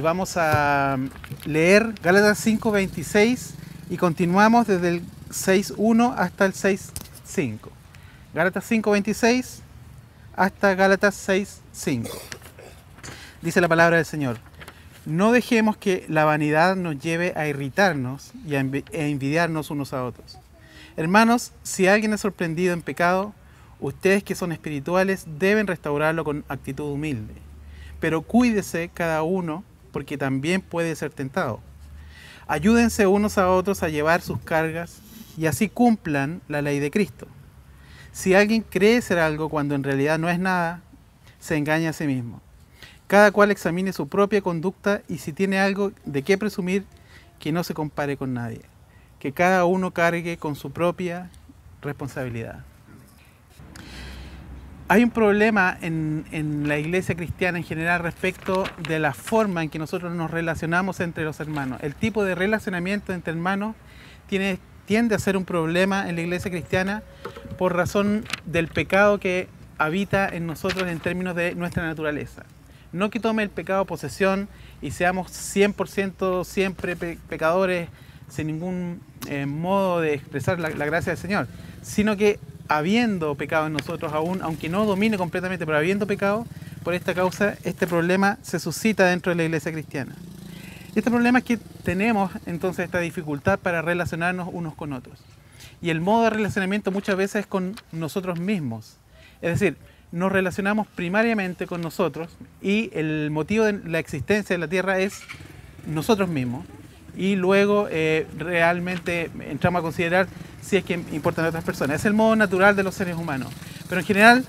vamos a leer Gálatas 5.26 y continuamos desde el 6.1 hasta el 6.5. Gálatas 5.26 hasta Gálatas 6.5. Dice la palabra del Señor. No dejemos que la vanidad nos lleve a irritarnos y a envidiarnos unos a otros. Hermanos, si alguien es sorprendido en pecado, ustedes que son espirituales deben restaurarlo con actitud humilde. Pero cuídese cada uno porque también puede ser tentado. Ayúdense unos a otros a llevar sus cargas y así cumplan la ley de Cristo. Si alguien cree ser algo cuando en realidad no es nada, se engaña a sí mismo. Cada cual examine su propia conducta y si tiene algo de qué presumir, que no se compare con nadie. Que cada uno cargue con su propia responsabilidad. Hay un problema en, la iglesia cristiana en general respecto de la forma en que nosotros nos relacionamos entre los hermanos. El tipo de relacionamiento entre hermanos tiende a ser un problema en la iglesia cristiana por razón del pecado que habita en nosotros en términos de nuestra naturaleza. No que tome el pecado posesión y seamos 100% siempre pecadores sin ningún eh, modo de expresar la gracia del Señor, sino que habiendo pecado en nosotros aún, aunque no domine completamente, pero habiendo pecado, por esta causa este problema se suscita dentro de la iglesia cristiana. Este problema es que tenemos entonces esta dificultad para relacionarnos unos con otros. Y el modo de relacionamiento muchas veces es con nosotros mismos. Es decir, nos relacionamos primariamente con nosotros y el motivo de la existencia de la Tierra es nosotros mismos. Y luego eh, realmente entramos a considerar si es que importan a otras personas. Es el modo natural de los seres humanos. Pero en general,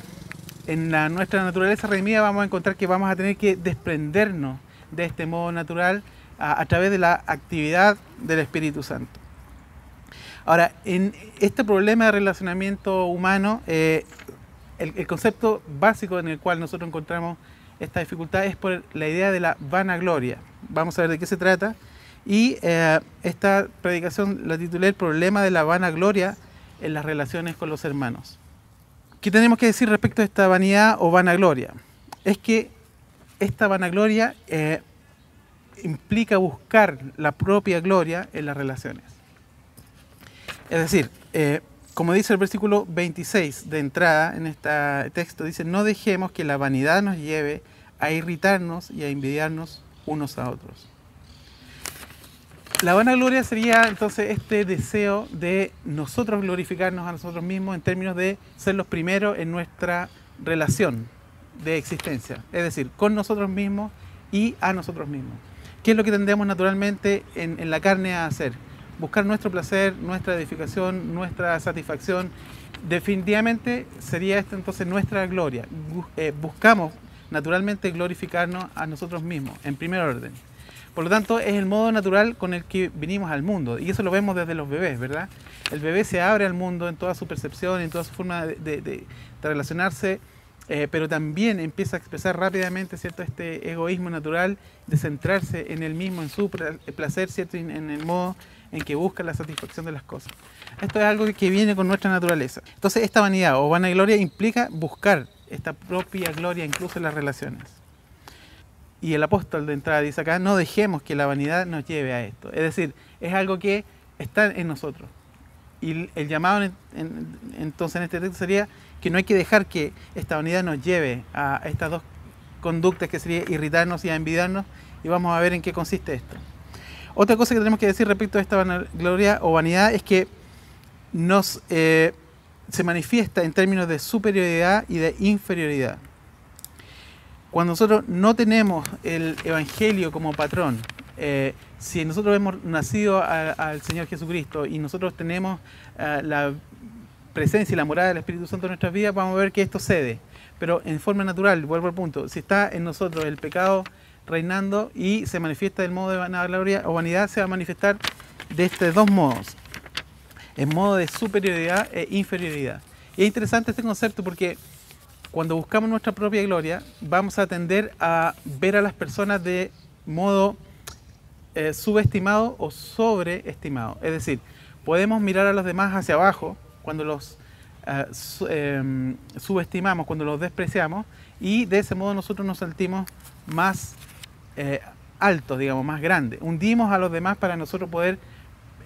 en nuestra naturaleza redimida vamos a encontrar que vamos a tener que desprendernos de este modo natural a, a través de la actividad del Espíritu Santo. Ahora, en este problema de relacionamiento humano, eh, el, el, concepto básico en el cual nosotros encontramos esta dificultad es por la idea de la vanagloria. Vamos a ver de qué se trata y eh, esta predicación la titulé El problema de la vanagloria en las relaciones con los hermanos. ¿Qué tenemos que decir respecto a esta vanidad o vanagloria? Es que esta vanagloria eh, implica buscar la propia gloria en las relaciones. Es decir, eh, como dice el versículo 26 de entrada en este texto, dice, no dejemos que la vanidad nos lleve a irritarnos y a envidiarnos unos a otros. La vanagloria sería entonces este deseo de nosotros glorificarnos a nosotros mismos en términos de ser los primeros en nuestra relación de existencia, es decir, con nosotros mismos y a nosotros mismos. ¿Qué es lo que tendemos naturalmente en, la carne a hacer? Buscar nuestro placer, nuestra edificación, nuestra satisfacción. Definitivamente sería esta entonces nuestra gloria. Eh, buscamos naturalmente glorificarnos a nosotros mismos, en primer orden. Por lo tanto, es el modo natural con el que vinimos al mundo. Y eso lo vemos desde los bebés, ¿verdad? El bebé se abre al mundo en toda su percepción, en toda su forma de, de, de relacionarse, eh, pero también empieza a expresar rápidamente ¿cierto? este egoísmo natural de centrarse en él mismo, en su placer, ¿cierto? en el modo en que busca la satisfacción de las cosas. Esto es algo que viene con nuestra naturaleza. Entonces, esta vanidad o vanagloria implica buscar esta propia gloria incluso en las relaciones. Y el apóstol de entrada dice acá, no dejemos que la vanidad nos lleve a esto. Es decir, es algo que está en nosotros. Y el llamado en, en, entonces en este texto sería que no hay que dejar que esta vanidad nos lleve a estas dos conductas que sería irritarnos y a envidiarnos. Y vamos a ver en qué consiste esto. Otra cosa que tenemos que decir respecto a esta vanagloria o vanidad es que nos eh, se manifiesta en términos de superioridad y de inferioridad. Cuando nosotros no tenemos el Evangelio como patrón, eh, si nosotros hemos nacido al Señor Jesucristo y nosotros tenemos uh, la presencia y la morada del Espíritu Santo en nuestras vidas, vamos a ver que esto cede. Pero en forma natural, vuelvo al punto, si está en nosotros el pecado reinando y se manifiesta del modo de vanagloria o vanidad, se va a manifestar de estos dos modos, en modo de superioridad e inferioridad. Y es interesante este concepto porque cuando buscamos nuestra propia gloria, vamos a tender a ver a las personas de modo eh, subestimado o sobreestimado. Es decir, podemos mirar a los demás hacia abajo cuando los eh, eh, subestimamos, cuando los despreciamos, y de ese modo nosotros nos sentimos más eh, altos, digamos, más grandes. Hundimos a los demás para nosotros poder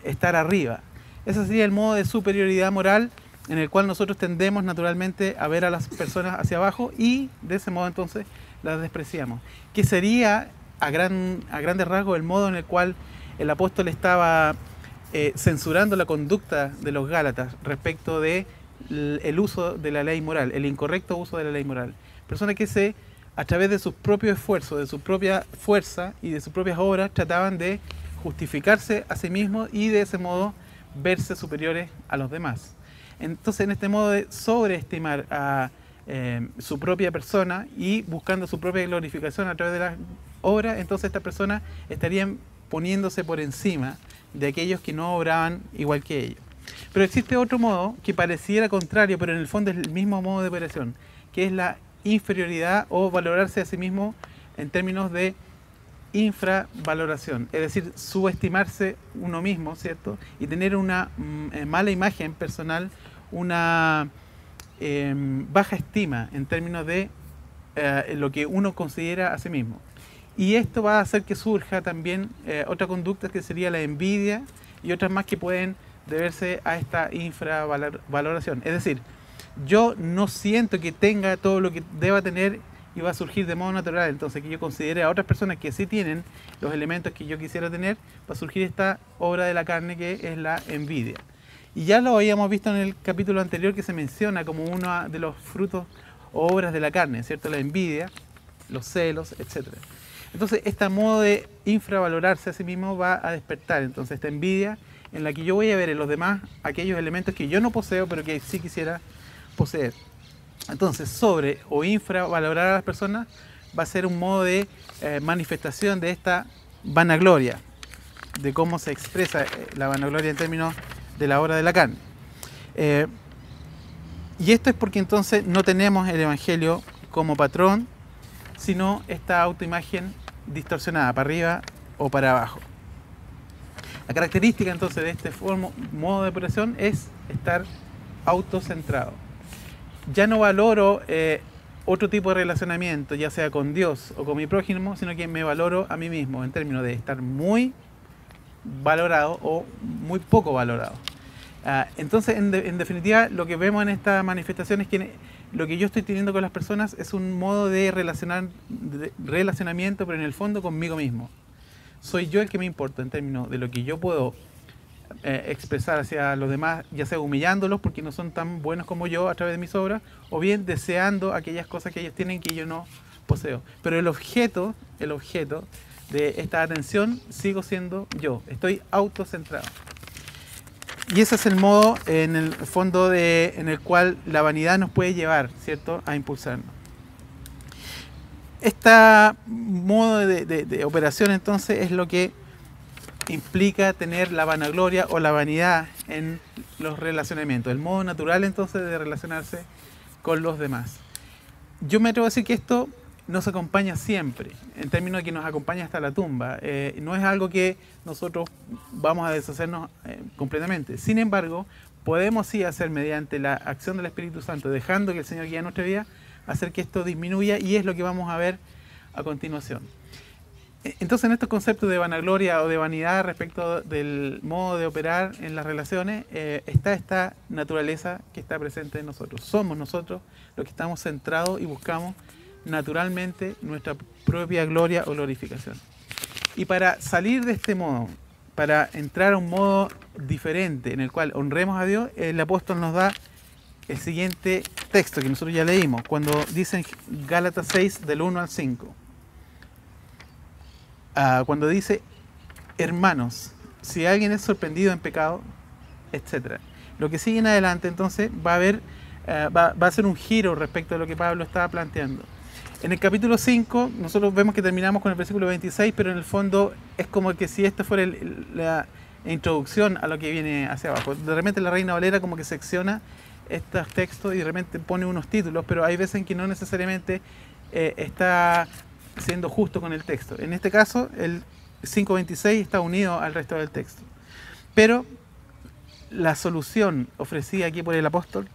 estar arriba. Ese sería el modo de superioridad moral en el cual nosotros tendemos naturalmente a ver a las personas hacia abajo y de ese modo entonces las despreciamos. Que sería a, gran, a grandes rasgos el modo en el cual el apóstol estaba eh, censurando la conducta de los Gálatas respecto de el uso de la ley moral, el incorrecto uso de la ley moral. Personas que se, a través de sus propios esfuerzos, de su propia fuerza y de sus propias obras, trataban de justificarse a sí mismos y de ese modo verse superiores a los demás. Entonces, en este modo de sobreestimar a eh, su propia persona y buscando su propia glorificación a través de las obras, entonces estas personas estarían poniéndose por encima de aquellos que no obraban igual que ellos. Pero existe otro modo que pareciera contrario, pero en el fondo es el mismo modo de operación, que es la inferioridad o valorarse a sí mismo en términos de infravaloración, es decir, subestimarse uno mismo, ¿cierto? Y tener una mm, eh, mala imagen personal, una em, baja estima en términos de eh, lo que uno considera a sí mismo. Y esto va a hacer que surja también eh, otra conducta que sería la envidia y otras más que pueden deberse a esta infravaloración. Es decir, yo no siento que tenga todo lo que deba tener y va a surgir de modo natural. Entonces, que yo considere a otras personas que sí tienen los elementos que yo quisiera tener, va a surgir esta obra de la carne que es la envidia. Y ya lo habíamos visto en el capítulo anterior que se menciona como uno de los frutos o obras de la carne, ¿cierto? La envidia, los celos, etc. Entonces, este modo de infravalorarse a sí mismo va a despertar. Entonces, esta envidia en la que yo voy a ver en los demás aquellos elementos que yo no poseo, pero que sí quisiera poseer. Entonces, sobre o infravalorar a las personas va a ser un modo de eh, manifestación de esta vanagloria, de cómo se expresa eh, la vanagloria en términos de la obra de la carne. Eh, y esto es porque entonces no tenemos el Evangelio como patrón, sino esta autoimagen distorsionada, para arriba o para abajo. La característica entonces de este modo de operación es estar autocentrado ya no valoro eh, otro tipo de relacionamiento, ya sea con Dios o con mi prójimo, sino que me valoro a mí mismo en términos de estar muy valorado o muy poco valorado. Ah, entonces, en, definitiva, lo que vemos en esta manifestación es que lo que yo estoy teniendo con las personas es un modo de, relacionar, de relacionamiento, pero en el fondo conmigo mismo. Soy yo el que me importa en términos de lo que yo puedo eh, expresar hacia los demás, ya sea humillándolos porque no son tan buenos como yo a través de mis obras, o bien deseando aquellas cosas que ellos tienen que yo no poseo. Pero el objeto, el objeto de esta atención sigo siendo yo, estoy autocentrado. Y ese es el modo en el fondo de, en el cual la vanidad nos puede llevar, ¿cierto?, a impulsarnos. Este modo de operación entonces es lo que implica tener la vanagloria o la vanidad en los relacionamientos, el modo natural entonces de relacionarse con los demás. Yo me atrevo a decir que esto nos acompaña siempre, en términos de que nos acompaña hasta la tumba. Eh, no es algo que nosotros vamos a deshacernos eh, completamente. Sin embargo, podemos sí hacer mediante la acción del Espíritu Santo, dejando que el Señor guíe nuestra vida, hacer que esto disminuya y es lo que vamos a ver a continuación. Entonces, en estos conceptos de vanagloria o de vanidad respecto del modo de operar en las relaciones, eh, está esta naturaleza que está presente en nosotros. Somos nosotros los que estamos centrados y buscamos naturalmente nuestra propia gloria o glorificación. Y para salir de este modo, para entrar a un modo diferente en el cual honremos a Dios, el apóstol nos da el siguiente texto que nosotros ya leímos, cuando dice en Gálatas 6 del 1 al 5. Ah, cuando dice, hermanos, si alguien es sorprendido en pecado, etc. Lo que sigue en adelante entonces va a haber, ah, va, a ser un giro respecto a lo que Pablo estaba planteando. En el capítulo 5 nosotros vemos que terminamos con el versículo 26, pero en el fondo es como que si esta fuera la introducción a lo que viene hacia abajo. De repente la Reina Valera como que secciona estos textos y de repente pone unos títulos, pero hay veces en que no necesariamente eh, está siendo justo con el texto. En este caso, el 5.26 está unido al resto del texto. Pero la solución ofrecida aquí por el apóstol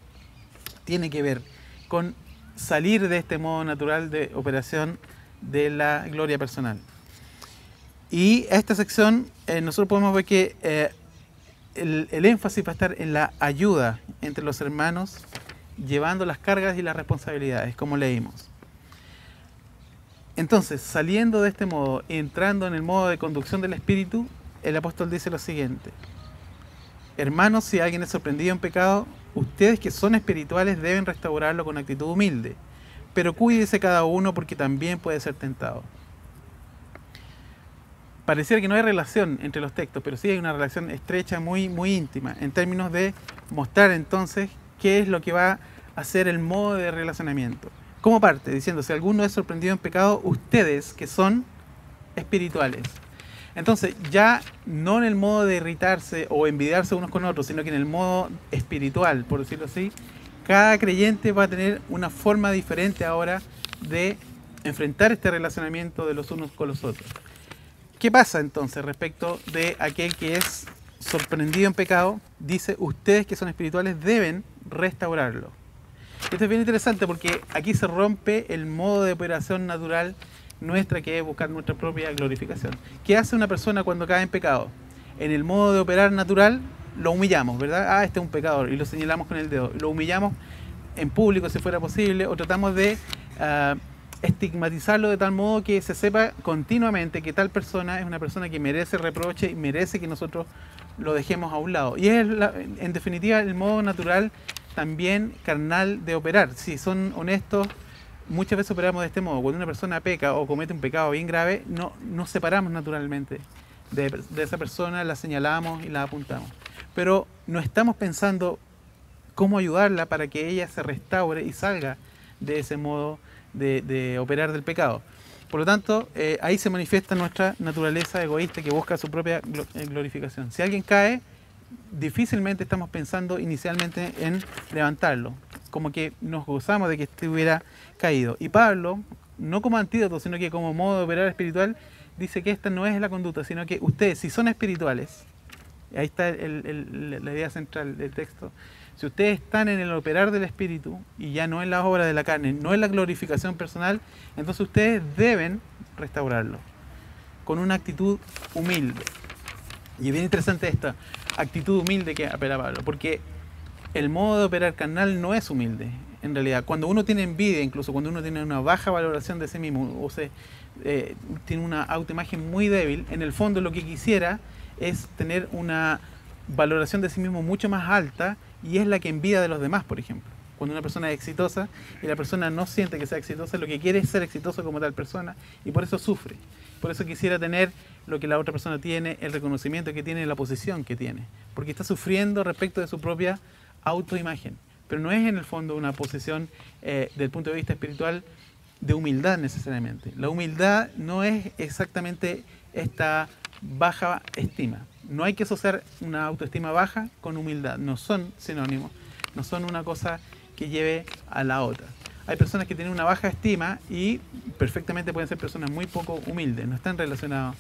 tiene que ver con salir de este modo natural de operación de la gloria personal. Y esta sección eh, nosotros podemos ver que eh, el énfasis va a estar en la ayuda entre los hermanos, llevando las cargas y las responsabilidades, como leímos. Entonces, saliendo de este modo, entrando en el modo de conducción del Espíritu, el apóstol dice lo siguiente. Hermanos, si alguien es sorprendido en pecado, ustedes que son espirituales deben restaurarlo con actitud humilde, pero cuídese cada uno porque también puede ser tentado. Pareciera que no hay relación entre los textos, pero sí hay una relación estrecha, muy, muy íntima, en términos de mostrar entonces qué es lo que va a ser el modo de relacionamiento. Como parte, diciendo, si alguno es sorprendido en pecado, ustedes que son espirituales. Entonces, ya no en el modo de irritarse o envidiarse unos con otros, sino que en el modo espiritual, por decirlo así, cada creyente va a tener una forma diferente ahora de enfrentar este relacionamiento de los unos con los otros. ¿Qué pasa entonces respecto de aquel que es sorprendido en pecado? Dice, ustedes que son espirituales deben restaurarlo. Esto es bien interesante porque aquí se rompe el modo de operación natural nuestra que es buscar nuestra propia glorificación. ¿Qué hace una persona cuando cae en pecado? En el modo de operar natural lo humillamos, ¿verdad? Ah, este es un pecador y lo señalamos con el dedo. Lo humillamos en público si fuera posible o tratamos de uh, estigmatizarlo de tal modo que se sepa continuamente que tal persona es una persona que merece reproche y merece que nosotros lo dejemos a un lado. Y es, la, en definitiva, el modo natural también carnal de operar. Si son honestos, muchas veces operamos de este modo. Cuando una persona peca o comete un pecado bien grave, no nos separamos naturalmente de, de, esa persona, la señalamos y la apuntamos. Pero no estamos pensando cómo ayudarla para que ella se restaure y salga de ese modo de, de operar del pecado. Por lo tanto, eh, ahí se manifiesta nuestra naturaleza egoísta que busca su propia glorificación. Si alguien cae, difícilmente estamos pensando inicialmente en levantarlo, como que nos gozamos de que estuviera caído. Y Pablo, no como antídoto, sino que como modo de operar espiritual, dice que esta no es la conducta, sino que ustedes, si son espirituales, ahí está la idea central del texto, si ustedes están en el operar del espíritu y ya no en la obra de la carne, no en la glorificación personal, entonces ustedes deben restaurarlo con una actitud humilde. Y es bien interesante esta actitud humilde que apela Pablo, porque el modo de operar carnal no es humilde, en realidad. Cuando uno tiene envidia, incluso cuando uno tiene una baja valoración de sí mismo, o se, eh, tiene una autoimagen muy débil, en el fondo lo que quisiera es tener una valoración de sí mismo mucho más alta y es la que envidia de los demás, por ejemplo. Cuando una persona es exitosa y la persona no siente que sea exitosa, lo que quiere es ser exitoso como tal persona y por eso sufre. Por eso quisiera tener lo que la otra persona tiene, el reconocimiento que tiene, la posición que tiene. Porque está sufriendo respecto de su propia autoimagen. Pero no es en el fondo una posición eh, del punto de vista espiritual de humildad necesariamente. La humildad no es exactamente esta baja estima. No hay que asociar una autoestima baja con humildad. No son sinónimos. No son una cosa que lleve a la otra hay personas que tienen una baja estima y perfectamente pueden ser personas muy poco humildes, no están relacionadas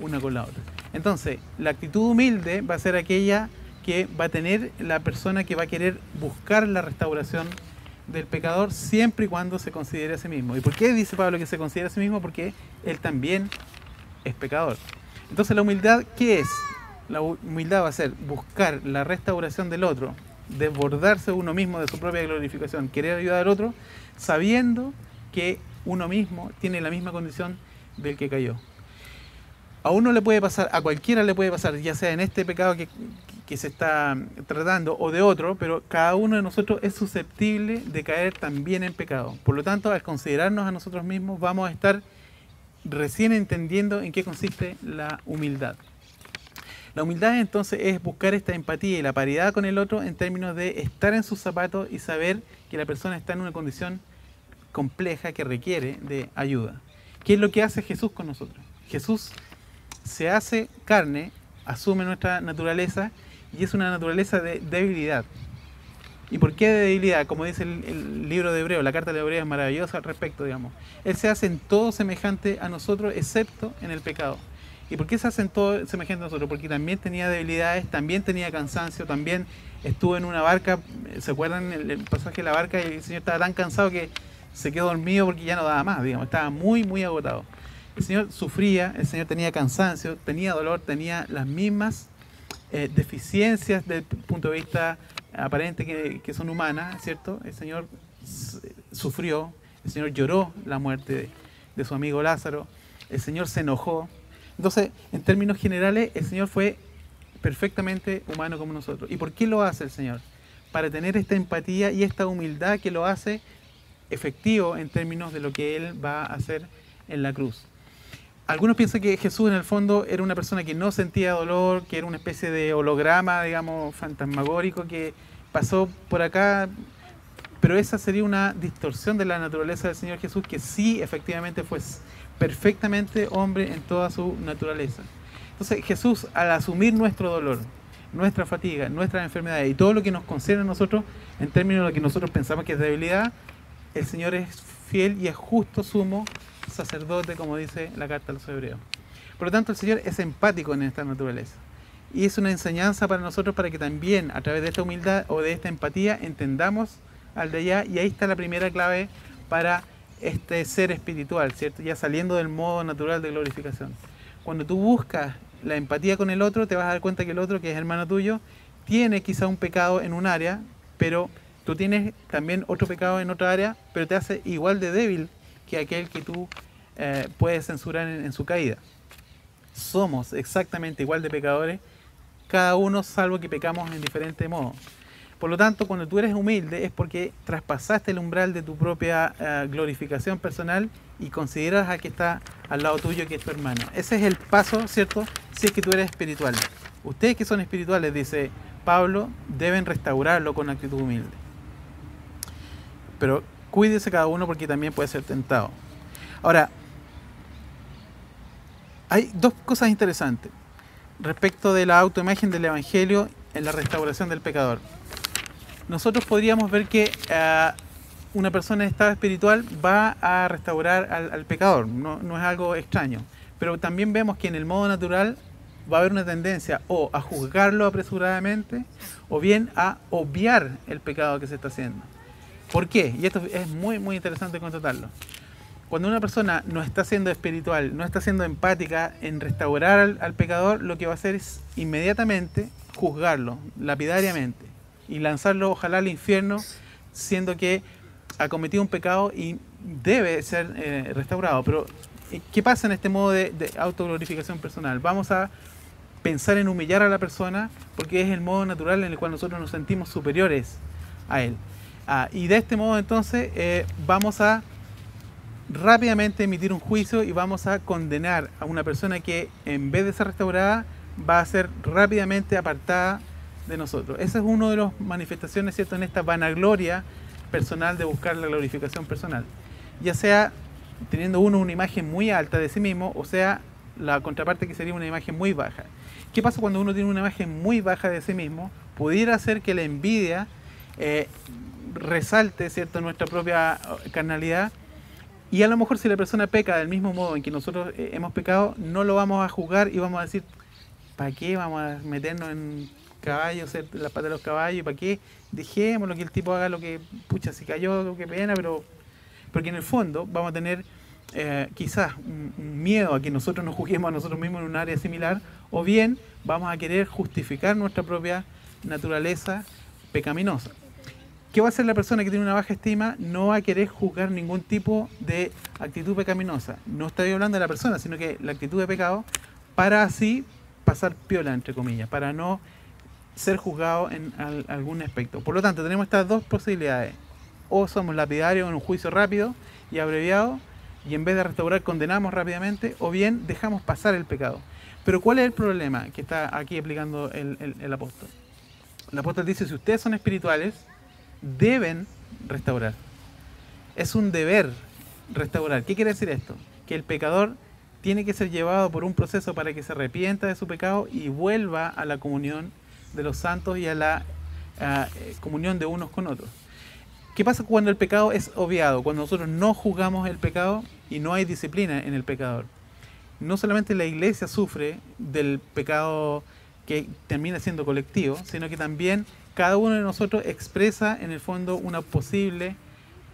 una con la otra. Entonces, la actitud humilde va a ser aquella que va a tener la persona que va a querer buscar la restauración del pecador siempre y cuando se considere a sí mismo. ¿Y por qué dice Pablo que se considera a sí mismo? Porque él también es pecador. Entonces, la humildad, ¿qué es? La humildad va a ser buscar la restauración del otro, desbordarse uno mismo de su propia glorificación, querer ayudar al otro, sabiendo que uno mismo tiene la misma condición del que cayó. A uno le puede pasar, a cualquiera le puede pasar, ya sea en este pecado que, que se está tratando o de otro, pero cada uno de nosotros es susceptible de caer también en pecado. Por lo tanto, al considerarnos a nosotros mismos, vamos a estar recién entendiendo en qué consiste la humildad. La humildad entonces es buscar esta empatía y la paridad con el otro en términos de estar en sus zapatos y saber que la persona está en una condición compleja que requiere de ayuda. ¿Qué es lo que hace Jesús con nosotros? Jesús se hace carne, asume nuestra naturaleza y es una naturaleza de debilidad. ¿Y por qué de debilidad? Como dice el, el, libro de Hebreo, la carta de Hebreo es maravillosa al respecto, digamos. Él se hace en todo semejante a nosotros, excepto en el pecado. ¿Y por qué se hacen todo semejante a nosotros? Porque también tenía debilidades, también tenía cansancio, también estuvo en una barca, ¿se acuerdan el, el pasaje de la barca? Y el Señor estaba tan cansado que se quedó dormido porque ya no daba más, digamos, estaba muy, muy agotado. El Señor sufría, el Señor tenía cansancio, tenía dolor, tenía las mismas eh, deficiencias desde el punto de vista aparente que, son humanas, ¿cierto? El Señor sufrió, el Señor lloró la muerte de, su amigo Lázaro, el Señor se enojó. Entonces, en términos generales, el Señor fue perfectamente humano como nosotros. ¿Y por qué lo hace el Señor? Para tener esta empatía y esta humildad que lo hace efectivo en términos de lo que Él va a hacer en la cruz. Algunos piensan que Jesús en el fondo era una persona que no sentía dolor, que era una especie de holograma, digamos, fantasmagórico que pasó por acá, pero esa sería una distorsión de la naturaleza del Señor Jesús que sí efectivamente fue perfectamente hombre en toda su naturaleza. Entonces Jesús al asumir nuestro dolor, nuestra fatiga, nuestras enfermedades y todo lo que nos concierne a nosotros en términos de lo que nosotros pensamos que es debilidad, el Señor es fiel y es justo sumo sacerdote, como dice la carta a los hebreos. Por lo tanto, el Señor es empático en esta naturaleza. Y es una enseñanza para nosotros para que también a través de esta humildad o de esta empatía entendamos al de allá. Y ahí está la primera clave para este ser espiritual, ¿cierto? Ya saliendo del modo natural de glorificación. Cuando tú buscas la empatía con el otro, te vas a dar cuenta que el otro, que es hermano tuyo, tiene quizá un pecado en un área, pero tú tienes también otro pecado en otra área, pero te hace igual de débil que aquel que tú eh, puedes censurar en, su caída. Somos exactamente igual de pecadores, cada uno salvo que pecamos en diferente modo. Por lo tanto, cuando tú eres humilde es porque traspasaste el umbral de tu propia eh, glorificación personal y consideras a que está al lado tuyo, que es tu hermano. Ese es el paso, ¿cierto? Si es que tú eres espiritual. Ustedes que son espirituales, dice Pablo, deben restaurarlo con actitud humilde. Pero cuídese cada uno porque también puede ser tentado. Ahora, hay dos cosas interesantes respecto de la autoimagen del Evangelio en la restauración del pecador. Nosotros podríamos ver que eh, una persona en estado espiritual va a restaurar al, pecador, no, no es algo extraño, pero también vemos que en el modo natural va a haber una tendencia o a juzgarlo apresuradamente o bien a obviar el pecado que se está haciendo. ¿Por qué? Y esto es muy, muy interesante constatarlo. Cuando una persona no está siendo espiritual, no está siendo empática en restaurar al, pecador, lo que va a hacer es inmediatamente juzgarlo, lapidariamente, y lanzarlo ojalá al infierno, siendo que ha cometido un pecado y debe ser eh, restaurado. Pero, eh, ¿qué pasa en este modo de, de autoglorificación personal? Vamos a pensar en humillar a la persona porque es el modo natural en el cual nosotros nos sentimos superiores a él. Ah, y de este modo entonces eh, vamos a rápidamente emitir un juicio y vamos a condenar a una persona que en vez de ser restaurada va a ser rápidamente apartada de nosotros. Esa es una de las manifestaciones, ¿cierto?, en esta vanagloria personal de buscar la glorificación personal. Ya sea teniendo uno una imagen muy alta de sí mismo, o sea, la contraparte que sería una imagen muy baja. ¿Qué pasa cuando uno tiene una imagen muy baja de sí mismo? Pudiera ser que la envidia eh, resalte ¿cierto? nuestra propia eh, carnalidad. Y a lo mejor si la persona peca del mismo modo en que nosotros eh, hemos pecado, no lo vamos a juzgar y vamos a decir, ¿para qué vamos a meternos en caballos, ser la pata de los caballos? ¿Para qué? Dejémoslo que el tipo haga lo que, pucha, si cayó, qué pena, pero... Porque en el fondo vamos a tener eh, quizás un, un, miedo a que nosotros nos juzguemos a nosotros mismos en un área similar, o bien vamos a querer justificar nuestra propia naturaleza pecaminosa. ¿Qué va a hacer la persona que tiene una baja estima? No va a querer juzgar ningún tipo de actitud pecaminosa. No estoy hablando de la persona, sino que la actitud de pecado para así pasar piola, entre comillas, para no ser juzgado en algún aspecto. Por lo tanto, tenemos estas dos posibilidades. O somos lapidarios en un juicio rápido y abreviado, y en vez de restaurar condenamos rápidamente, o bien dejamos pasar el pecado. Pero ¿cuál es el problema que está aquí aplicando el, el apóstol? El apóstol dice, si ustedes son espirituales, deben restaurar. Es un deber restaurar. ¿Qué quiere decir esto? Que el pecador tiene que ser llevado por un proceso para que se arrepienta de su pecado y vuelva a la comunión de los santos y a la eh, comunión de unos con otros. ¿Qué pasa cuando el pecado es obviado? Cuando nosotros no juzgamos el pecado y no hay disciplina en el pecador. No solamente la iglesia sufre del pecado que termina siendo colectivo, sino que también cada uno de nosotros expresa en el fondo una posible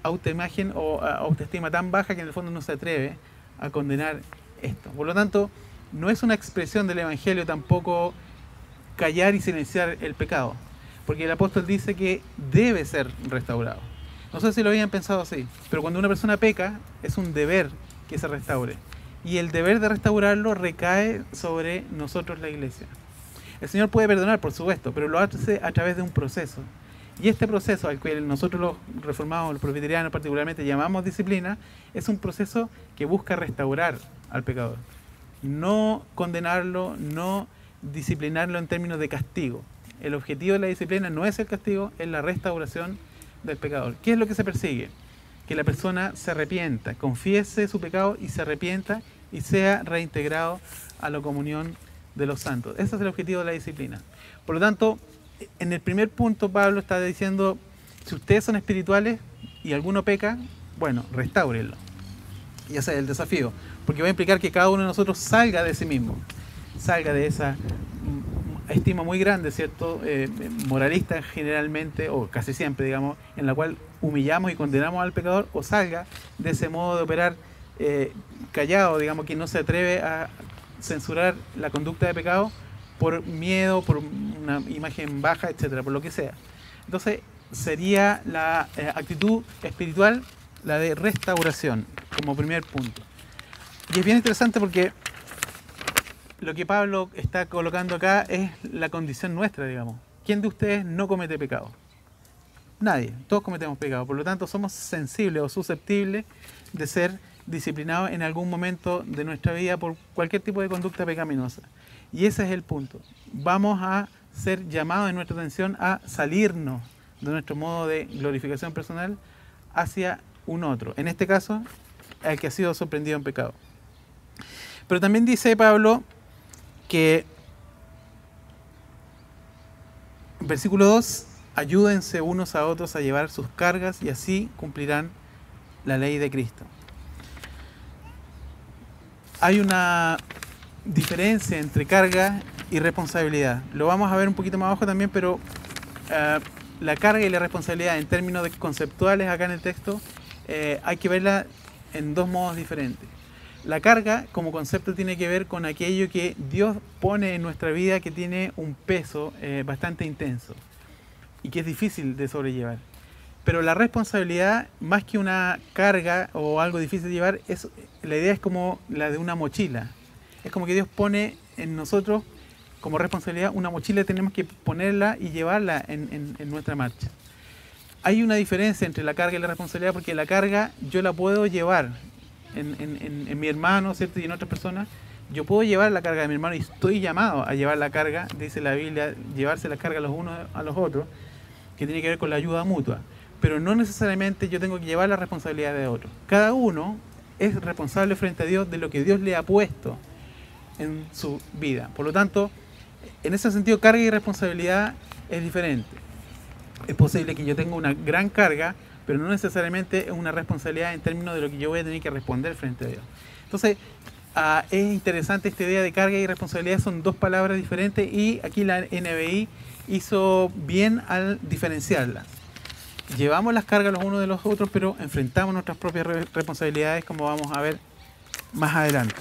autoimagen o autoestima tan baja que en el fondo no se atreve a condenar esto. Por lo tanto, no es una expresión del Evangelio tampoco callar y silenciar el pecado, porque el apóstol dice que debe ser restaurado. No sé si lo habían pensado así, pero cuando una persona peca, es un deber que se restaure. Y el deber de restaurarlo recae sobre nosotros la iglesia. El Señor puede perdonar, por supuesto, pero lo hace a través de un proceso. Y este proceso al cual nosotros los reformados, los presbiterianos particularmente, llamamos disciplina, es un proceso que busca restaurar al pecador. No condenarlo, no disciplinarlo en términos de castigo. El objetivo de la disciplina no es el castigo, es la restauración del pecador. ¿Qué es lo que se persigue? Que la persona se arrepienta, confiese su pecado y se arrepienta y sea reintegrado a la comunión de los santos. Ese es el objetivo de la disciplina. Por lo tanto, en el primer punto Pablo está diciendo, si ustedes son espirituales y alguno peca, bueno, restáurenlo. Y ese es el desafío, porque va a implicar que cada uno de nosotros salga de sí mismo, salga de esa estima muy grande, ¿cierto? Eh, moralista generalmente, o casi siempre, digamos, en la cual humillamos y condenamos al pecador, o salga de ese modo de operar eh, callado, digamos, que no se atreve a censurar la conducta de pecado por miedo, por una imagen baja, etcétera, por lo que sea. Entonces, sería la eh, actitud espiritual la de restauración, como primer punto. Y es bien interesante porque lo que Pablo está colocando acá es la condición nuestra, digamos. ¿Quién de ustedes no comete pecado? Nadie, todos cometemos pecado, por lo tanto somos sensibles o susceptibles de ser disciplinados en algún momento de nuestra vida por cualquier tipo de conducta pecaminosa. Y ese es el punto. Vamos a ser llamados en nuestra atención a salirnos de nuestro modo de glorificación personal hacia un otro. En este caso, el que ha sido sorprendido en pecado. Pero también dice Pablo que, versículo 2, ayúdense unos a otros a llevar sus cargas y así cumplirán la ley de Cristo. Hay una diferencia entre carga y responsabilidad. Lo vamos a ver un poquito más abajo también, pero uh, la carga y la responsabilidad en términos de conceptuales acá en el texto eh, hay que verla en dos modos diferentes. La carga como concepto tiene que ver con aquello que Dios pone en nuestra vida que tiene un peso eh, bastante intenso y que es difícil de sobrellevar. Pero la responsabilidad, más que una carga o algo difícil de llevar, es, la idea es como la de una mochila. Es como que Dios pone en nosotros como responsabilidad una mochila, tenemos que ponerla y llevarla en, nuestra marcha. Hay una diferencia entre la carga y la responsabilidad porque la carga yo la puedo llevar en, mi hermano ¿cierto? y en otras personas. Yo puedo llevar la carga de mi hermano y estoy llamado a llevar la carga, dice la Biblia, llevarse la carga los unos a los otros, que tiene que ver con la ayuda mutua. Pero no necesariamente yo tengo que llevar la responsabilidad de otro. Cada uno es responsable frente a Dios de lo que Dios le ha puesto en su vida. Por lo tanto, en ese sentido, carga y responsabilidad es diferente. Es posible que yo tenga una gran carga, pero no necesariamente es una responsabilidad en términos de lo que yo voy a tener que responder frente a Dios. Entonces, ah, es interesante esta idea de carga y responsabilidad, son dos palabras diferentes y aquí la NBI hizo bien al diferenciarlas. Llevamos las cargas los unos de los otros, pero enfrentamos nuestras propias responsabilidades, como vamos a ver más adelante.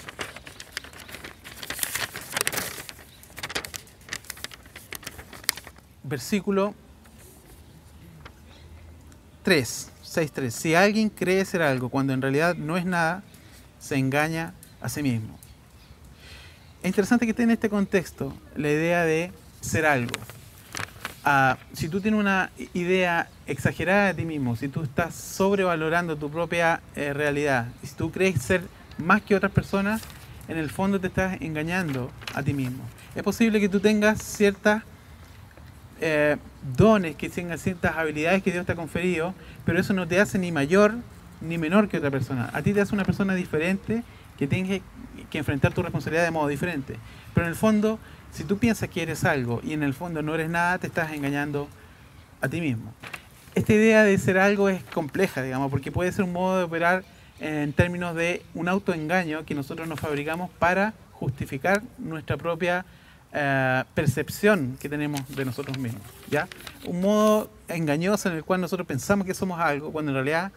versículo 3, 6, 3. Si alguien cree ser algo cuando en realidad no es nada, se engaña a sí mismo. Es interesante que esté en este contexto la idea de ser algo. Ah, si tú tienes una idea exagerada de ti mismo, si tú estás sobrevalorando tu propia eh, realidad, si tú crees ser más que otras personas, en el fondo te estás engañando a ti mismo. Es posible que tú tengas ciertas eh, dones, que tengas ciertas habilidades que Dios te ha conferido, pero eso no te hace ni mayor ni menor que otra persona. A ti te hace una persona diferente que tienes que, enfrentar tu responsabilidad de modo diferente. Pero en el fondo, si tú piensas que eres algo y en el fondo no eres nada, te estás engañando a ti mismo. Esta idea de ser algo es compleja, digamos, porque puede ser un modo de operar en términos de un autoengaño que nosotros nos fabricamos para justificar nuestra propia eh, percepción que tenemos de nosotros mismos. ¿ya? Un modo engañoso en el cual nosotros pensamos que somos algo, cuando en realidad,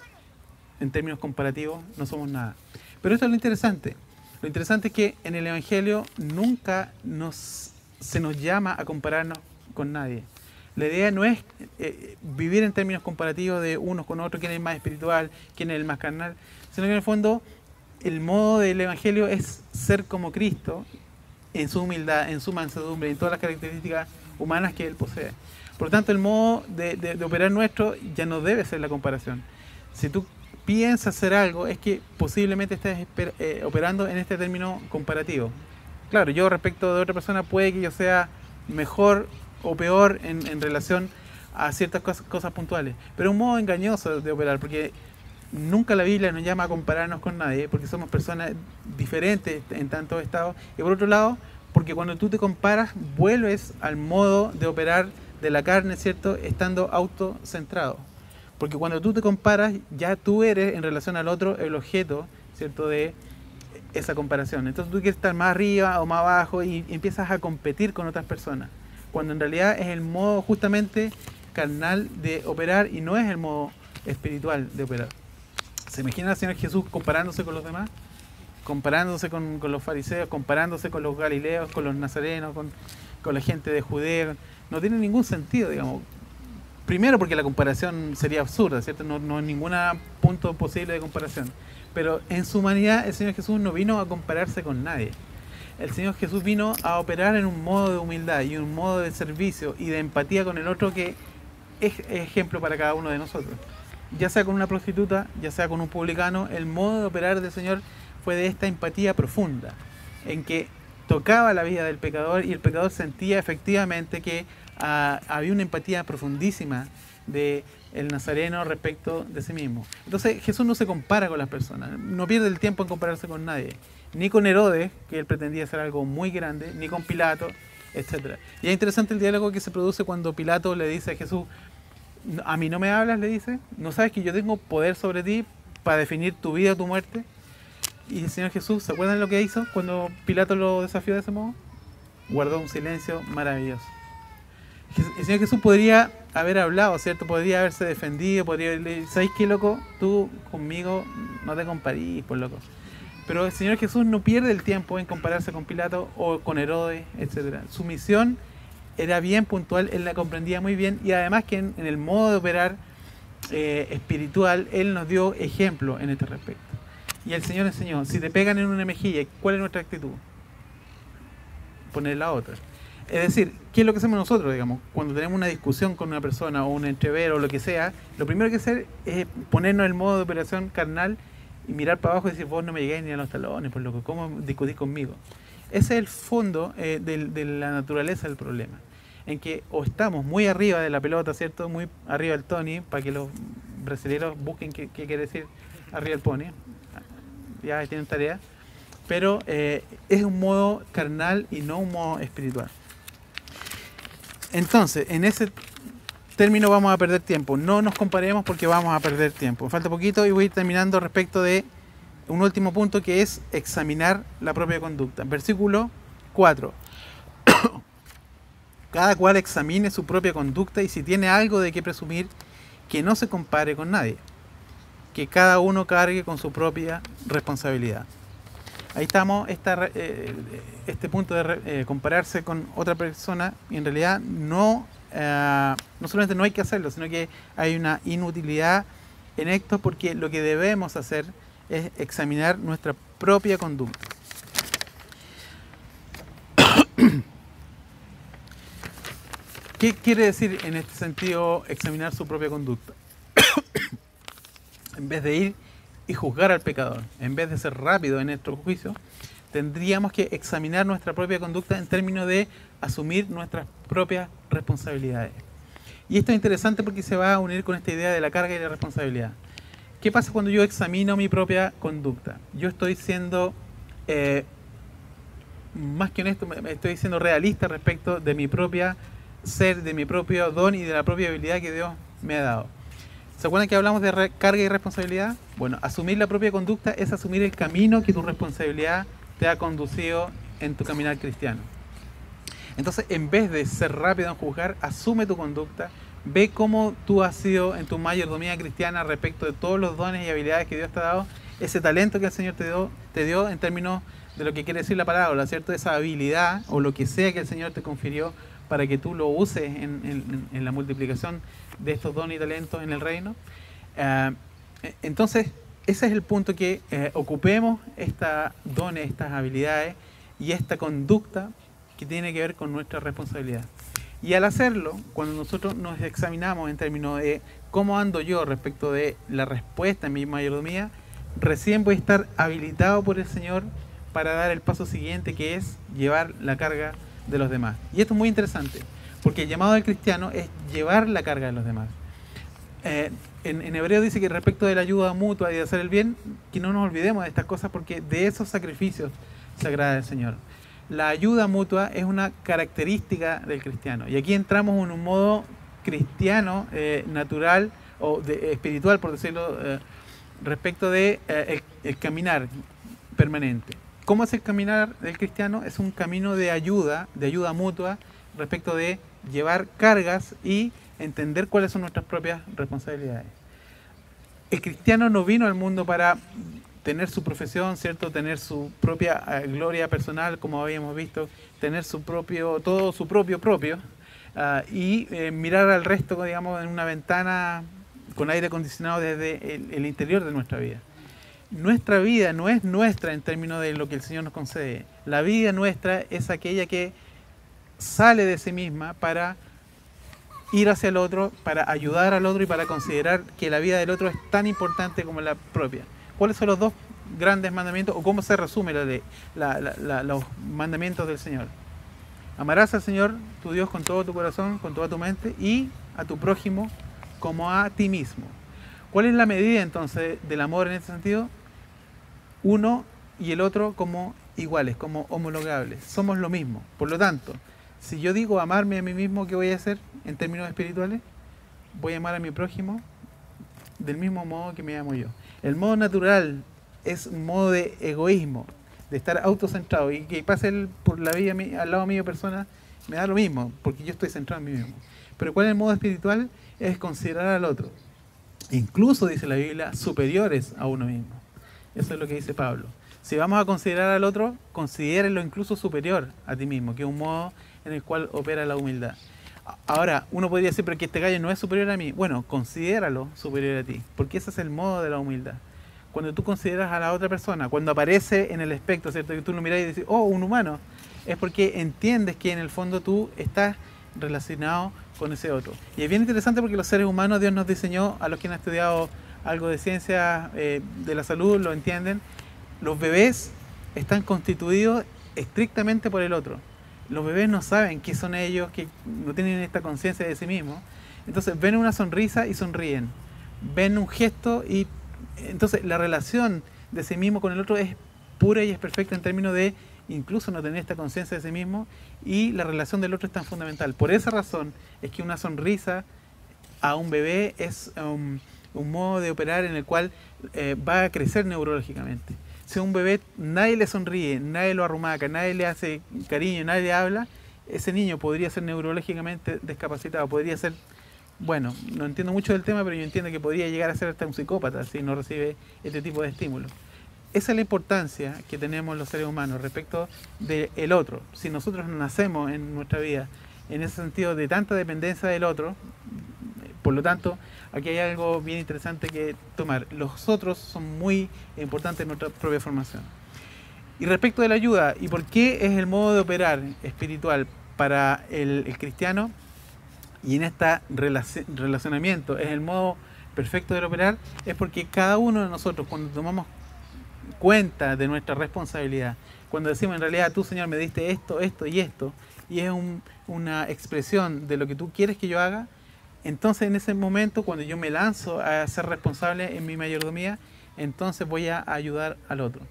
en términos comparativos, no somos nada. Pero esto es lo interesante. Lo interesante es que en el Evangelio nunca nos, se nos llama a compararnos con nadie. La idea no es eh, vivir en términos comparativos de unos con otros, quién es más espiritual, quién es el más carnal, sino que en el fondo el modo del Evangelio es ser como Cristo en su humildad, en su mansedumbre, en todas las características humanas que Él posee. Por lo tanto, el modo de, operar nuestro ya no debe ser la comparación. Si tú piensas hacer algo, es que posiblemente estés eh, operando en este término comparativo. Claro, yo respecto de otra persona puede que yo sea mejor o peor en, relación a ciertas cosas, cosas puntuales, pero un modo engañoso de operar, porque nunca la Biblia nos llama a compararnos con nadie, porque somos personas diferentes en tantos estados. Y por otro lado, porque cuando tú te comparas, vuelves al modo de operar de la carne, ¿cierto? Estando autocentrado. Porque cuando tú te comparas, ya tú eres en relación al otro el objeto, ¿cierto? De esa comparación. Entonces tú quieres estar más arriba o más abajo y empiezas a competir con otras personas. Cuando en realidad es el modo justamente carnal de operar y no es el modo espiritual de operar. ¿Se imagina al Señor Jesús comparándose con los demás? Comparándose con, los fariseos, comparándose con los galileos, con los nazarenos, con, la gente de Judea. No tiene ningún sentido, digamos. Primero porque la comparación sería absurda, ¿cierto? No, no hay ningún punto posible de comparación. Pero en su humanidad el Señor Jesús no vino a compararse con nadie. El Señor Jesús vino a operar en un modo de humildad y un modo de servicio y de empatía con el otro que es ejemplo para cada uno de nosotros ya sea con una prostituta, ya sea con un publicano, el modo de operar del Señor fue de esta empatía profunda, en que tocaba la vida del pecador y el pecador sentía efectivamente que ah, había una empatía profundísima de el nazareno respecto de sí mismo. Entonces Jesús no se compara con las personas, no pierde el tiempo en compararse con nadie, ni con Herodes, que él pretendía ser algo muy grande, ni con Pilato, etc. Y es interesante el diálogo que se produce cuando Pilato le dice a Jesús, a mí no me hablas, le dice, no sabes que yo tengo poder sobre ti para definir tu vida o tu muerte. Y el Señor Jesús, ¿se acuerdan lo que hizo cuando Pilato lo desafió de ese modo? Guardó un silencio maravilloso. El Señor Jesús podría haber hablado, ¿cierto? Podría haberse defendido, podría haberle ¿sabéis qué, loco? Tú conmigo no te comparís, por loco. Pero el Señor Jesús no pierde el tiempo en compararse con Pilato o con Herodes, etc. Su misión era bien puntual, él la comprendía muy bien y además que en, el modo de operar eh, espiritual, él nos dio ejemplo en este respecto. Y el Señor enseñó, si te pegan en una mejilla, ¿cuál es nuestra actitud? Poner la otra. Es decir, ¿qué es lo que hacemos nosotros, digamos? Cuando tenemos una discusión con una persona o un entrevero o lo que sea, lo primero que hacer es ponernos el modo de operación carnal y mirar para abajo y decir, vos no me llegáis ni a los talones, por lo que, ¿cómo discutís conmigo? Ese es el fondo eh, de la naturaleza del problema en que o estamos muy arriba de la pelota, ¿cierto? Muy arriba del Tony, para que los brasileños busquen qué, quiere decir arriba del pony. Ya tienen tarea. Pero eh, es un modo carnal y no un modo espiritual. Entonces, en ese término vamos a perder tiempo. No nos comparemos porque vamos a perder tiempo. falta poquito y voy terminando respecto de un último punto que es examinar la propia conducta. Versículo 4 cada cual examine su propia conducta y si tiene algo de qué presumir, que no se compare con nadie, que cada uno cargue con su propia responsabilidad. Ahí estamos, eh, este punto de eh, compararse con otra persona, en realidad no, eh, no solamente no hay que hacerlo, sino que hay una inutilidad en esto porque lo que debemos hacer es examinar nuestra propia conducta. ¿Qué quiere decir en este sentido examinar su propia conducta? en vez de ir y juzgar al pecador, en vez de ser rápido en nuestro juicio, tendríamos que examinar nuestra propia conducta en términos de asumir nuestras propias responsabilidades. Y esto es interesante porque se va a unir con esta idea de la carga y la responsabilidad. ¿Qué pasa cuando yo examino mi propia conducta? Yo estoy siendo, eh, más que honesto, estoy siendo realista respecto de mi propia ser de mi propio don y de la propia habilidad que Dios me ha dado. ¿Se acuerdan que hablamos de carga y responsabilidad? Bueno, asumir la propia conducta es asumir el camino que tu responsabilidad te ha conducido en tu caminar cristiano. Entonces, en vez de ser rápido en juzgar, asume tu conducta, ve cómo tú has sido en tu mayordomía cristiana respecto de todos los dones y habilidades que Dios te ha dado, ese talento que el Señor te dio, te dio en términos de lo que quiere decir la palabra, ¿cierto? Esa habilidad o lo que sea que el Señor te confirió para que tú lo uses en, la multiplicación de estos dones y talentos en el reino. Eh, entonces, ese es el punto que eh, ocupemos estos dones, estas habilidades y esta conducta que tiene que ver con nuestra responsabilidad. Y al hacerlo, cuando nosotros nos examinamos en términos de cómo ando yo respecto de la respuesta en mi mayordomía, recién voy a estar habilitado por el Señor para dar el paso siguiente, que es llevar la carga de los demás. Y esto es muy interesante, porque el llamado del cristiano es llevar la carga de los demás. Eh, en, hebreo dice que respecto de la ayuda mutua y de hacer el bien, que no nos olvidemos de estas cosas porque de esos sacrificios se agrada el Señor. La ayuda mutua es una característica del cristiano. Y aquí entramos en un modo cristiano, eh, natural o espiritual, por decirlo, eh, respecto de el caminar permanente. ¿Cómo es el caminar del cristiano? Es un camino de ayuda, de ayuda mutua, respecto de llevar cargas y entender cuáles son nuestras propias responsabilidades. El cristiano no vino al mundo para tener su profesión, ¿cierto? Tener su propia eh, gloria personal, como habíamos visto, tener su propio, todo su propio propio, ah, y eh, mirar al resto, digamos, en una ventana con aire acondicionado desde el interior de nuestra vida nuestra vida no es nuestra en términos de lo que el Señor nos concede. La vida nuestra es aquella que sale de sí misma para ir hacia el otro, para ayudar al otro y para considerar que la vida del otro es tan importante como la propia. ¿Cuáles son los dos grandes mandamientos o cómo se resume los mandamientos del Señor? Amarás al Señor, tu Dios, con todo tu corazón, con toda tu mente y a tu prójimo como a ti mismo. ¿Cuál es la medida entonces del amor en ese sentido? uno y el otro como iguales, como homologables. Somos lo mismo. Por lo tanto, si yo digo amarme a mí mismo, ¿qué voy a hacer en términos espirituales? Voy a amar a mi prójimo del mismo modo que me amo yo. El modo natural es un modo de egoísmo, de estar autocentrado y que pase por la vida al lado mío persona, me da lo mismo, porque yo estoy centrado en mí mismo. Pero ¿cuál es el modo espiritual? Es considerar al otro. Incluso, dice la Biblia, superiores a uno mismo. Eso es lo que dice Pablo. Si vamos a considerar al otro, considérelo incluso superior a ti mismo, que es un modo en el cual opera la humildad. Ahora, uno podría decir, pero que este gallo no es superior a mí. Bueno, considéralo superior a ti, porque ese es el modo de la humildad. Cuando tú consideras a la otra persona, cuando aparece en el espectro, ¿cierto? Que tú lo miras y dices, oh, un humano, es porque entiendes que en el fondo tú estás relacionado con ese otro. Y es bien interesante porque los seres humanos Dios nos diseñó, a los que han estudiado algo de ciencia eh, de la salud, lo entienden, los bebés están constituidos estrictamente por el otro. Los bebés no saben qué son ellos, que no tienen esta conciencia de sí mismos. Entonces ven una sonrisa y sonríen. Ven un gesto y entonces la relación de sí mismo con el otro es pura y es perfecta en términos de incluso no tener esta conciencia de sí mismo y la relación del otro es tan fundamental. Por esa razón es que una sonrisa a un bebé es... Um, un modo de operar en el cual eh, va a crecer neurológicamente. Si a un bebé nadie le sonríe, nadie lo arrumaca, nadie le hace cariño, nadie le habla, ese niño podría ser neurológicamente discapacitado, podría ser, bueno, no entiendo mucho del tema, pero yo entiendo que podría llegar a ser hasta un psicópata si no recibe este tipo de estímulos. Esa es la importancia que tenemos los seres humanos respecto del otro. Si nosotros nacemos en nuestra vida en ese sentido de tanta dependencia del otro, por lo tanto, aquí hay algo bien interesante que tomar. Los otros son muy importantes en nuestra propia formación. Y respecto de la ayuda, ¿y por qué es el modo de operar espiritual para el, cristiano? Y en este relacionamiento es el modo perfecto de operar, es porque cada uno de nosotros, cuando tomamos cuenta de nuestra responsabilidad, cuando decimos en realidad tú Señor me diste esto, esto y esto, y es una expresión de lo que tú quieres que yo haga, entonces en ese momento, cuando yo me lanzo a ser responsable en mi mayordomía, entonces voy a ayudar al otro.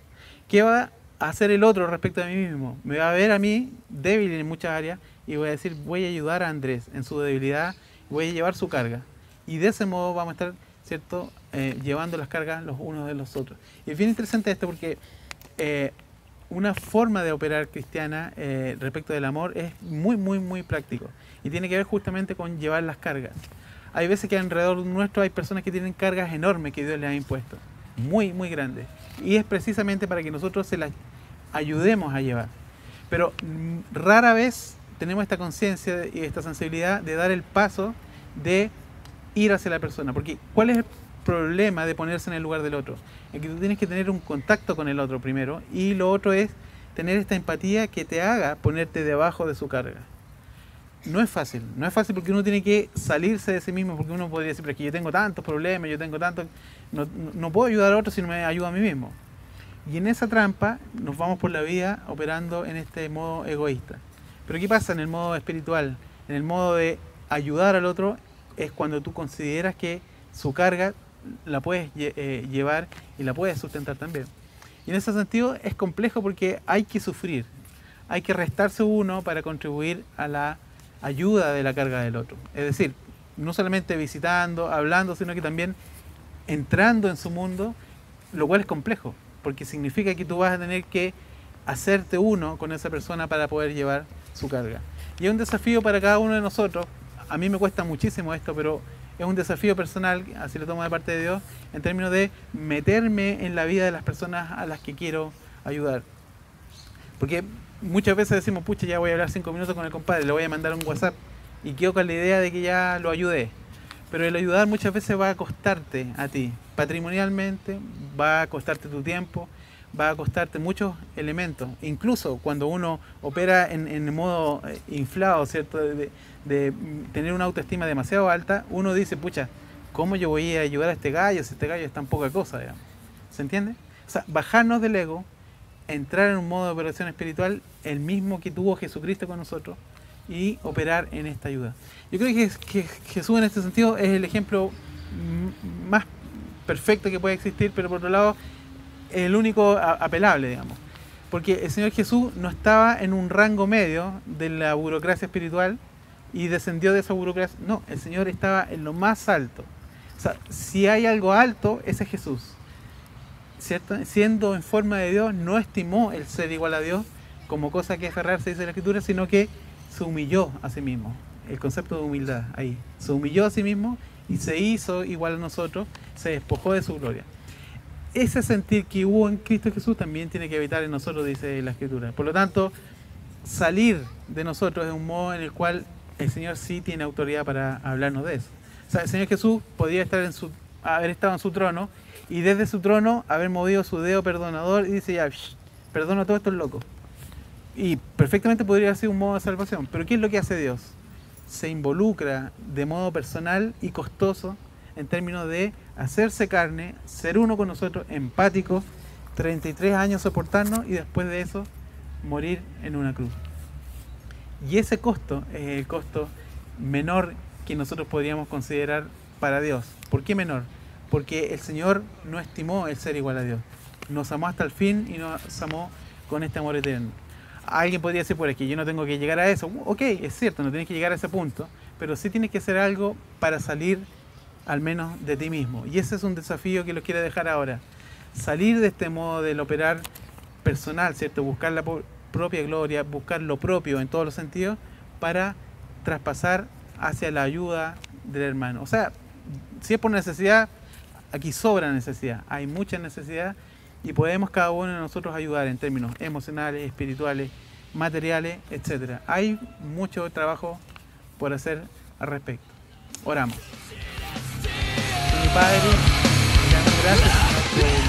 ¿Qué va a hacer el otro respecto a mí mismo? Me va a ver a mí débil en muchas áreas y voy a decir, voy a ayudar a Andrés en su debilidad, voy a llevar su carga. Y de ese modo vamos a estar, ¿cierto?, eh, llevando las cargas los unos de los otros. Y es bien interesante esto porque eh, una forma de operar cristiana eh, respecto del amor es muy, muy, muy práctico y tiene que ver justamente con llevar las cargas. Hay veces que alrededor nuestro hay personas que tienen cargas enormes que Dios les ha impuesto, muy, muy grandes. Y es precisamente para que nosotros se las ayudemos a llevar. Pero mm, rara vez tenemos esta conciencia y esta sensibilidad de dar el paso de ir hacia la persona. Porque ¿cuál es problema de ponerse en el lugar del otro? Es que tú tienes que tener un contacto con el otro primero y lo otro es tener esta empatía que te haga ponerte debajo de su carga. No es fácil, no es fácil porque uno tiene que salirse de sí mismo, porque uno podría decir, pero es que yo tengo tantos problemas, yo tengo tantos, no, no puedo ayudar a otro si no me ayuda a mí mismo. Y en esa trampa nos vamos por la vida operando en este modo egoísta. Pero ¿qué pasa en el modo espiritual? En el modo de ayudar al otro es cuando tú consideras que su carga la puedes eh, llevar y la puedes sustentar también. Y en ese sentido es complejo porque hay que sufrir, hay que restarse uno para contribuir a la ayuda de la carga del otro. Es decir, no solamente visitando, hablando, sino que también entrando en su mundo, lo cual es complejo, porque significa que tú vas a tener que hacerte uno con esa persona para poder llevar su carga. Y es un desafío para cada uno de nosotros. A mí me cuesta muchísimo esto, pero es un desafío personal, así lo tomo de parte de Dios, en términos de meterme en la vida de las personas a las que quiero ayudar. Porque muchas veces decimos, pucha, ya voy a hablar cinco minutos con el compadre, le voy a mandar un WhatsApp y quedo con la idea de que ya lo ayudé. Pero el ayudar muchas veces va a costarte a ti, patrimonialmente, va a costarte tu tiempo, va a costarte muchos elementos. Incluso cuando uno opera en, en modo eh, inflado, ¿cierto? De, de, tener una autoestima demasiado alta, uno dice, pucha, ¿cómo yo voy a ayudar a este gallo si este gallo es tan poca cosa? ¿Se entiende? O sea, bajarnos del ego, entrar en un modo de operación espiritual, el mismo que tuvo Jesucristo con nosotros, y operar en esta ayuda. Yo creo que, que Jesús en este sentido es el ejemplo más perfecto que puede existir, pero por otro lado el único apelable, digamos. Porque el Señor Jesús no estaba en un rango medio de la burocracia espiritual y descendió de esa burocracia. No, el Señor estaba en lo más alto. O sea, si hay algo alto, ese es Jesús. ¿Cierto? Siendo en forma de Dios, no estimó el ser igual a Dios como cosa que aferrarse, dice la Escritura, sino que se humilló a sí mismo. El concepto de humildad ahí. Se humilló a sí mismo y se hizo igual a nosotros, se despojó de su gloria ese sentir que hubo en Cristo Jesús también tiene que habitar en nosotros, dice la Escritura. Por lo tanto, salir de nosotros es un modo en el cual el Señor sí tiene autoridad para hablarnos de eso. O sea, el Señor Jesús podría estar en su, haber estado en su trono y desde su trono haber movido su dedo perdonador y dice ya, perdono a todos estos locos. Y perfectamente podría ser un modo de salvación. Pero ¿qué es lo que hace Dios? Se involucra de modo personal y costoso en términos de hacerse carne, ser uno con nosotros, empático, 33 años soportarnos y después de eso morir en una cruz. Y ese costo es el costo menor que nosotros podríamos considerar para Dios. ¿Por qué menor? Porque el Señor no estimó el ser igual a Dios. Nos amó hasta el fin y nos amó con este amor eterno. Alguien podría decir, por aquí, yo no tengo que llegar a eso. Ok, es cierto, no tienes que llegar a ese punto, pero sí tienes que hacer algo para salir al menos de ti mismo. Y ese es un desafío que los quiero dejar ahora. Salir de este modo del operar personal, ¿cierto? Buscar la propia gloria, buscar lo propio en todos los sentidos para traspasar hacia la ayuda del hermano. O sea, si es por necesidad, aquí sobra necesidad, hay mucha necesidad y podemos cada uno de nosotros ayudar en términos emocionales, espirituales, materiales, etc. Hay mucho trabajo por hacer al respecto. Oramos. Padre, gracias